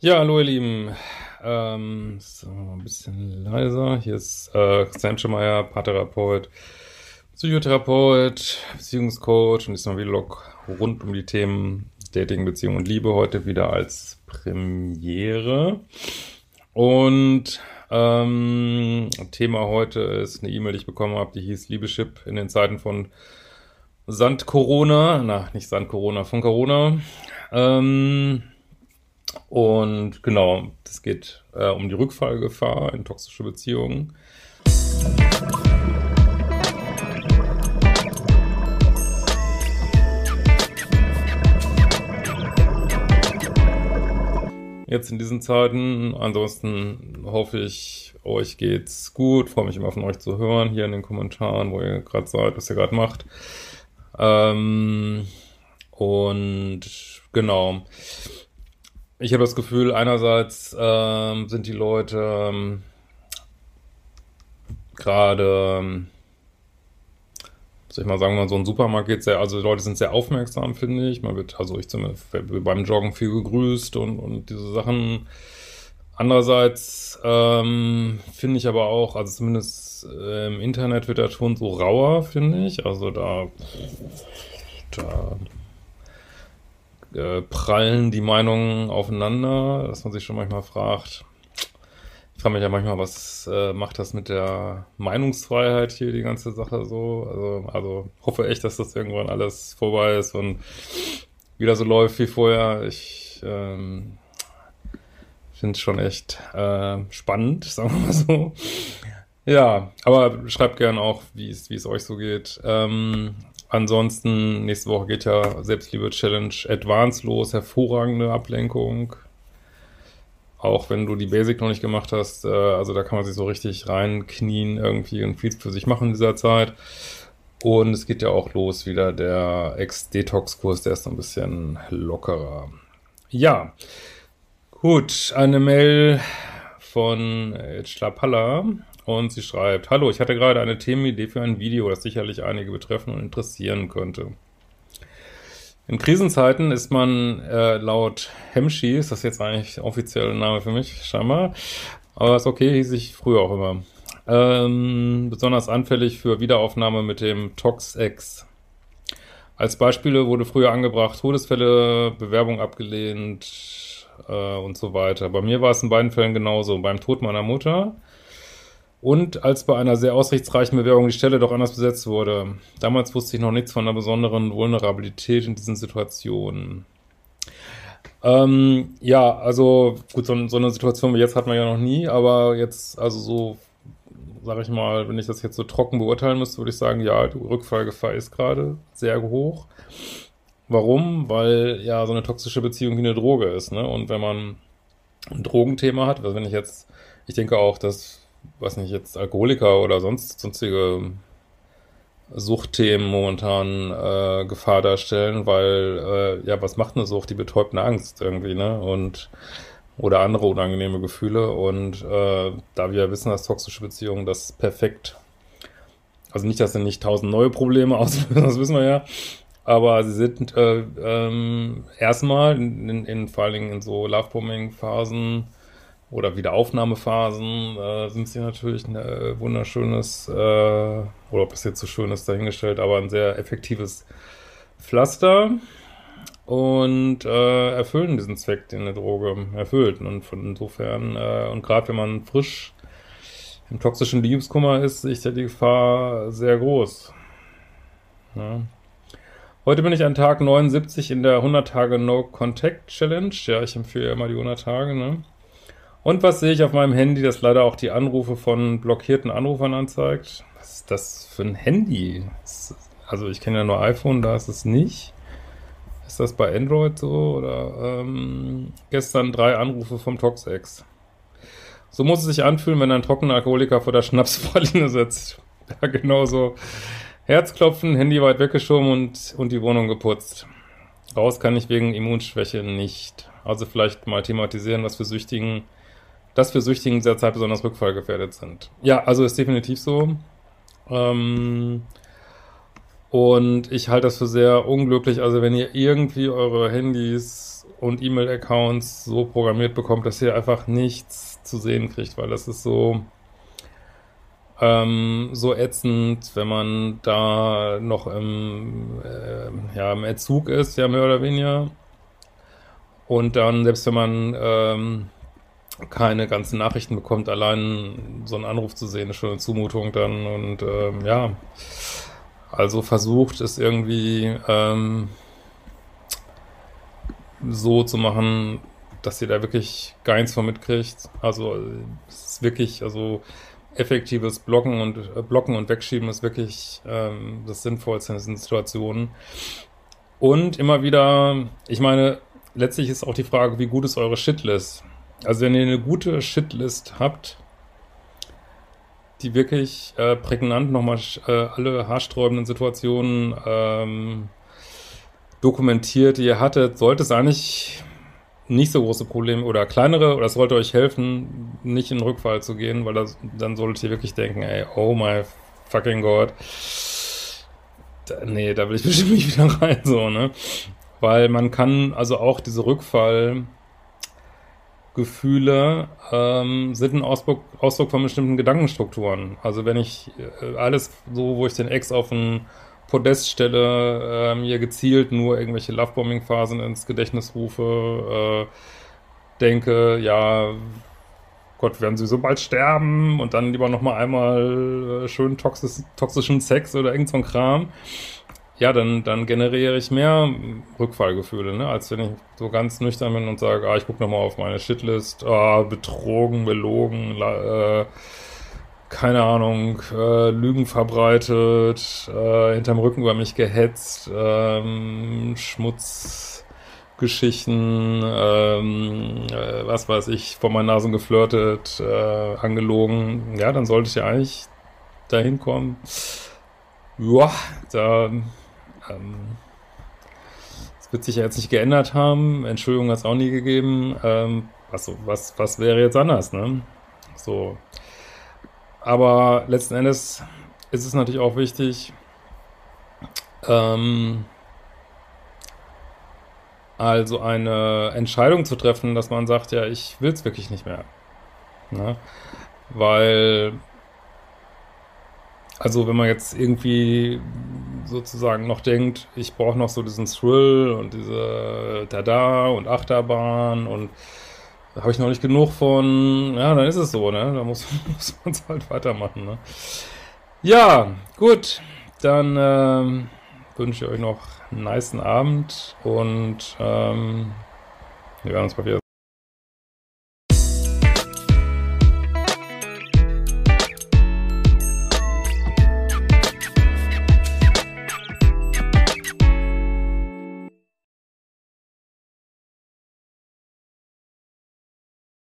Ja, hallo ihr Lieben. Ähm, so, ein bisschen leiser. Hier ist äh, Christian Schemeier, Paartherapeut, Psychotherapeut, Beziehungscoach und diesmal Vlog rund um die Themen Dating, Beziehung und Liebe. Heute wieder als Premiere. Und ähm, Thema heute ist eine E-Mail, die ich bekommen habe, die hieß Liebeschip in den Zeiten von Sand Corona. Na, nicht Sand Corona, von Corona. Ähm, und genau, es geht äh, um die Rückfallgefahr in toxische Beziehungen. Jetzt in diesen Zeiten. Ansonsten hoffe ich, euch geht's gut. Freue mich immer von euch zu hören, hier in den Kommentaren, wo ihr gerade seid, was ihr gerade macht. Ähm, und genau ich habe das Gefühl, einerseits ähm, sind die Leute ähm, gerade, ähm, soll ich mal sagen, mal so ein Supermarkt geht sehr, also die Leute sind sehr aufmerksam, finde ich. Man wird, also ich zumindest beim Joggen viel gegrüßt und, und diese Sachen. Andererseits ähm, finde ich aber auch, also zumindest im Internet wird der Ton so rauer, finde ich. Also da, da äh, prallen die Meinungen aufeinander, dass man sich schon manchmal fragt, ich frage mich ja manchmal, was äh, macht das mit der Meinungsfreiheit hier, die ganze Sache so? Also, also hoffe echt, dass das irgendwann alles vorbei ist und wieder so läuft wie vorher. Ich ähm, finde es schon echt äh, spannend, sagen wir mal so. Ja, aber schreibt gerne auch, wie es wie es euch so geht. Ähm, Ansonsten, nächste Woche geht ja Selbstliebe-Challenge Advanced los, hervorragende Ablenkung. Auch wenn du die Basic noch nicht gemacht hast, äh, also da kann man sich so richtig reinknien irgendwie und viel für sich machen in dieser Zeit. Und es geht ja auch los wieder der Ex-Detox-Kurs, der ist so ein bisschen lockerer. Ja, gut, eine Mail von Schlapalla und sie schreibt, Hallo, ich hatte gerade eine Themenidee für ein Video, das sicherlich einige betreffen und interessieren könnte. In Krisenzeiten ist man äh, laut Hemshi, ist das jetzt eigentlich offiziell ein Name für mich, scheinbar, aber ist okay, hieß ich früher auch immer, ähm, besonders anfällig für Wiederaufnahme mit dem Tox-X. Als Beispiele wurde früher angebracht, Todesfälle, Bewerbung abgelehnt äh, und so weiter. Bei mir war es in beiden Fällen genauso. Beim Tod meiner Mutter und als bei einer sehr aussichtsreichen Bewerbung die Stelle doch anders besetzt wurde. Damals wusste ich noch nichts von einer besonderen Vulnerabilität in diesen Situationen. Ähm, ja, also gut, so, so, eine Situation wie jetzt hat man ja noch nie, aber jetzt, also so, sag ich mal, wenn ich das jetzt so trocken beurteilen müsste, würde ich sagen, ja, die Rückfallgefahr ist gerade sehr hoch. Warum? Weil ja so eine toxische Beziehung wie eine Droge ist, ne? Und wenn man ein Drogenthema hat, also wenn ich jetzt, ich denke auch, dass was nicht, jetzt Alkoholiker oder sonst sonstige Suchtthemen momentan äh, Gefahr darstellen, weil äh, ja, was macht eine Sucht? Die betäubt eine Angst irgendwie, ne? Und oder andere unangenehme Gefühle. Und äh, da wir wissen, dass toxische Beziehungen das perfekt, also nicht, dass sie nicht tausend neue Probleme auslösen, das wissen wir ja, aber sie sind äh, ähm, erstmal in, in, in, vor allen Dingen in so Lovebombing-Phasen oder Wiederaufnahmephasen äh, sind sie natürlich ein äh, wunderschönes, äh, oder ob es jetzt so schön ist, dahingestellt, aber ein sehr effektives Pflaster und äh, erfüllen diesen Zweck, den eine Droge erfüllt. Und von insofern, äh, und gerade wenn man frisch im toxischen Liebeskummer ist, ist ja die Gefahr sehr groß. Ja. Heute bin ich an Tag 79 in der 100 Tage No Contact Challenge. Ja, ich empfehle ja immer die 100 Tage, ne? Und was sehe ich auf meinem Handy, das leider auch die Anrufe von blockierten Anrufern anzeigt? Was ist das für ein Handy? Also ich kenne ja nur iPhone, da ist es nicht. Ist das bei Android so? Oder ähm, gestern drei Anrufe vom Toxex. So muss es sich anfühlen, wenn ein trockener Alkoholiker vor der Schnapspraline sitzt. Ja, genau so. Herzklopfen, Handy weit weggeschoben und, und die Wohnung geputzt. Raus kann ich wegen Immunschwäche nicht. Also vielleicht mal thematisieren, was für Süchtigen dass wir Süchtigen dieser Zeit besonders rückfallgefährdet sind. Ja, also ist definitiv so. Ähm, und ich halte das für sehr unglücklich. Also wenn ihr irgendwie eure Handys und E-Mail-Accounts so programmiert bekommt, dass ihr einfach nichts zu sehen kriegt, weil das ist so, ähm, so ätzend, wenn man da noch im, äh, ja, im Erzug ist, ja, mehr oder weniger. Und dann, selbst wenn man ähm, keine ganzen Nachrichten bekommt, allein so einen Anruf zu sehen, ist schon eine Zumutung dann. Und ähm, ja, also versucht es irgendwie ähm, so zu machen, dass ihr da wirklich gar nichts von mitkriegt. Also es ist wirklich, also effektives Blocken und äh, Blocken und Wegschieben ist wirklich ähm, das Sinnvollste in diesen Situationen. Und immer wieder, ich meine, letztlich ist auch die Frage, wie gut ist eure Shitlist? Also wenn ihr eine gute Shitlist habt, die wirklich äh, prägnant nochmal äh, alle haarsträubenden Situationen ähm, dokumentiert, die ihr hattet, sollte es eigentlich nicht so große Probleme oder kleinere, oder es sollte euch helfen, nicht in den Rückfall zu gehen, weil das, dann solltet ihr wirklich denken, ey, oh my fucking God. Da, nee, da will ich bestimmt nicht wieder rein, so, ne? Weil man kann, also auch diese Rückfallgefühle ähm, sind ein Ausdruck, Ausdruck von bestimmten Gedankenstrukturen. Also wenn ich äh, alles so, wo ich den Ex auf ein Podest stelle, äh, mir gezielt nur irgendwelche Lovebombing-Phasen ins Gedächtnis rufe, äh, denke, ja, Gott, werden sie so bald sterben und dann lieber nochmal einmal äh, schön toxisch, toxischen Sex oder irgend so ein Kram. Ja, dann, dann generiere ich mehr Rückfallgefühle, ne? als wenn ich so ganz nüchtern bin und sage, ah, ich gucke nochmal auf meine Shitlist, ah, betrogen, belogen, äh, keine Ahnung, äh, Lügen verbreitet, äh, hinterm Rücken über mich gehetzt, ähm, Schmutzgeschichten, ähm, äh, was weiß ich, vor meinen Nasen geflirtet, äh, angelogen, ja, dann sollte ich ja eigentlich dahin kommen. Ja, da, ähm, das wird sich ja jetzt nicht geändert haben, Entschuldigung hat es auch nie gegeben, ähm, was, was, was wäre jetzt anders, ne? So, aber letzten Endes ist es natürlich auch wichtig, ähm, also eine Entscheidung zu treffen, dass man sagt, ja, ich will es wirklich nicht mehr. Ne? Weil, also wenn man jetzt irgendwie sozusagen noch denkt, ich brauche noch so diesen Thrill und diese Tada und Achterbahn und da habe ich noch nicht genug von, ja, dann ist es so, ne? Da muss, muss man es halt weitermachen, ne? Ja, gut. Dann ähm, wünsche ich euch noch einen niceen Abend und ähm, wir werden uns mal wieder